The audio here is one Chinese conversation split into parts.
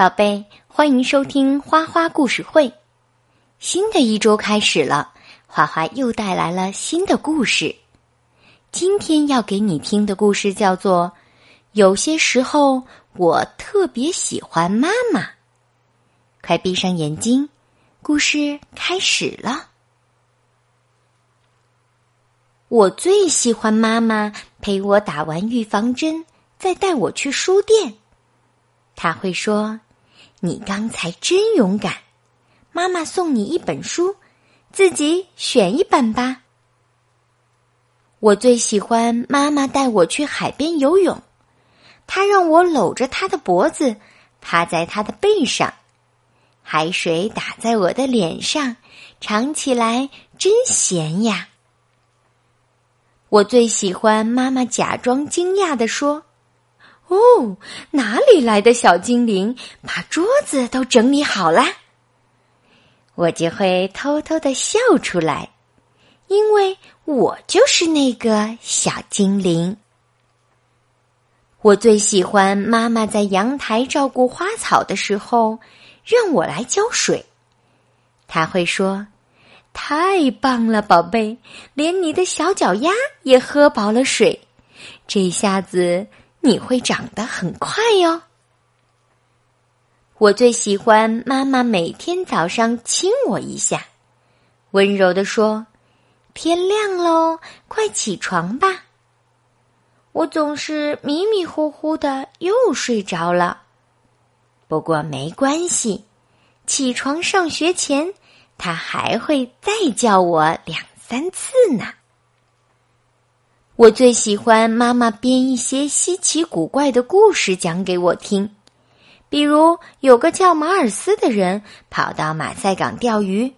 宝贝，欢迎收听花花故事会。新的一周开始了，花花又带来了新的故事。今天要给你听的故事叫做《有些时候我特别喜欢妈妈》。快闭上眼睛，故事开始了。我最喜欢妈妈陪我打完预防针，再带我去书店。他会说。你刚才真勇敢，妈妈送你一本书，自己选一本吧。我最喜欢妈妈带我去海边游泳，她让我搂着她的脖子，趴在她的背上，海水打在我的脸上，尝起来真咸呀。我最喜欢妈妈假装惊讶的说。哦，哪里来的小精灵，把桌子都整理好了？我就会偷偷的笑出来，因为我就是那个小精灵。我最喜欢妈妈在阳台照顾花草的时候，让我来浇水。他会说：“太棒了，宝贝，连你的小脚丫也喝饱了水，这下子。”你会长得很快哟。我最喜欢妈妈每天早上亲我一下，温柔的说：“天亮喽，快起床吧。”我总是迷迷糊糊的又睡着了，不过没关系，起床上学前，他还会再叫我两三次呢。我最喜欢妈妈编一些稀奇古怪的故事讲给我听，比如有个叫马尔斯的人跑到马赛港钓鱼，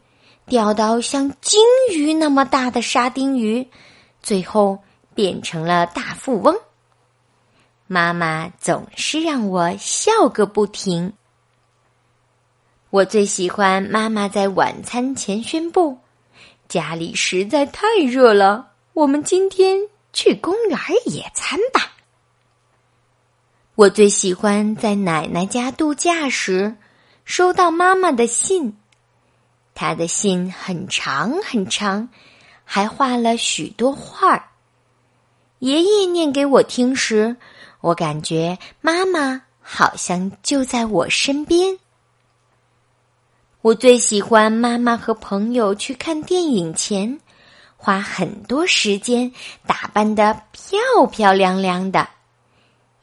钓到像鲸鱼那么大的沙丁鱼，最后变成了大富翁。妈妈总是让我笑个不停。我最喜欢妈妈在晚餐前宣布：“家里实在太热了，我们今天。”去公园野餐吧！我最喜欢在奶奶家度假时收到妈妈的信，她的信很长很长，还画了许多画。爷爷念给我听时，我感觉妈妈好像就在我身边。我最喜欢妈妈和朋友去看电影前。花很多时间打扮的漂漂亮亮的，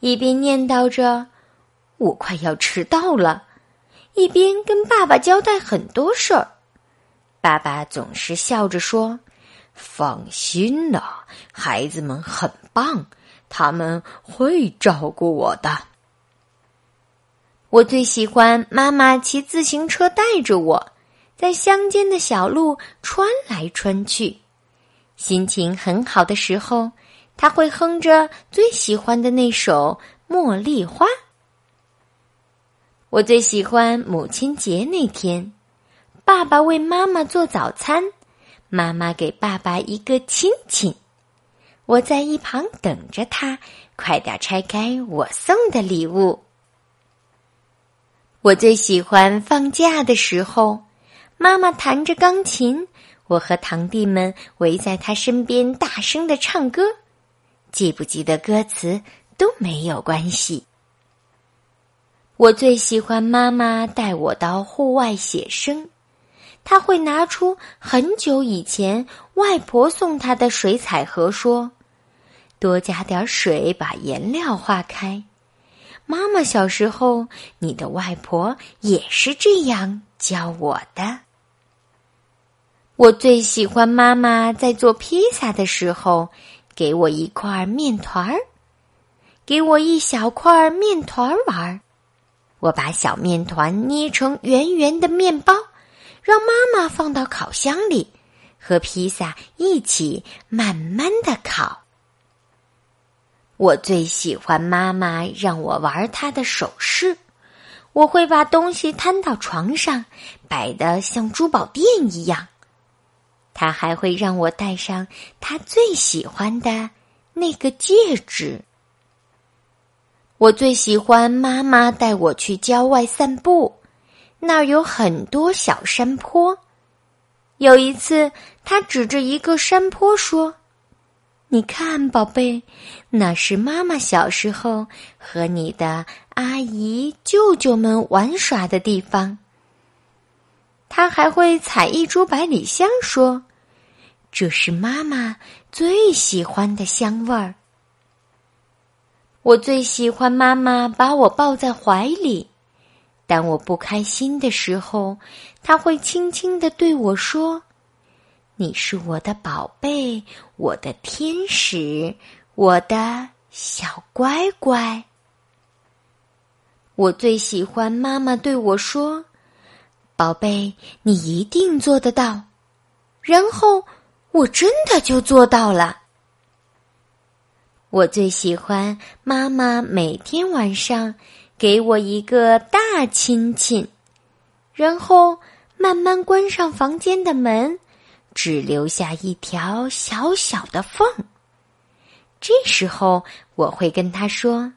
一边念叨着“我快要迟到了”，一边跟爸爸交代很多事儿。爸爸总是笑着说：“放心了，孩子们很棒，他们会照顾我的。”我最喜欢妈妈骑自行车带着我，在乡间的小路穿来穿去。心情很好的时候，他会哼着最喜欢的那首《茉莉花》。我最喜欢母亲节那天，爸爸为妈妈做早餐，妈妈给爸爸一个亲亲。我在一旁等着他，快点拆开我送的礼物。我最喜欢放假的时候，妈妈弹着钢琴。我和堂弟们围在他身边，大声的唱歌，记不记得歌词都没有关系。我最喜欢妈妈带我到户外写生，他会拿出很久以前外婆送他的水彩盒，说：“多加点水，把颜料化开。”妈妈小时候，你的外婆也是这样教我的。我最喜欢妈妈在做披萨的时候，给我一块面团儿，给我一小块面团玩儿。我把小面团捏成圆圆的面包，让妈妈放到烤箱里，和披萨一起慢慢的烤。我最喜欢妈妈让我玩她的首饰，我会把东西摊到床上，摆的像珠宝店一样。他还会让我戴上他最喜欢的那个戒指。我最喜欢妈妈带我去郊外散步，那儿有很多小山坡。有一次，他指着一个山坡说：“你看，宝贝，那是妈妈小时候和你的阿姨、舅舅们玩耍的地方。”他还会采一株百里香，说：“这是妈妈最喜欢的香味儿。”我最喜欢妈妈把我抱在怀里。当我不开心的时候，他会轻轻的对我说：“你是我的宝贝，我的天使，我的小乖乖。”我最喜欢妈妈对我说：“宝贝，你一定做得到。”然后我真的就做到了。我最喜欢妈妈每天晚上。给我一个大亲亲，然后慢慢关上房间的门，只留下一条小小的缝。这时候我会跟他说：“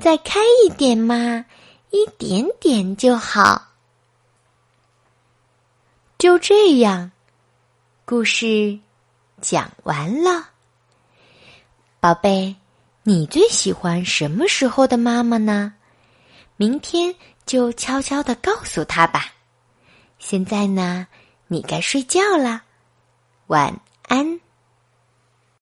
再开一点嘛，一点点就好。”就这样，故事讲完了。宝贝，你最喜欢什么时候的妈妈呢？明天就悄悄的告诉他吧。现在呢，你该睡觉了，晚安。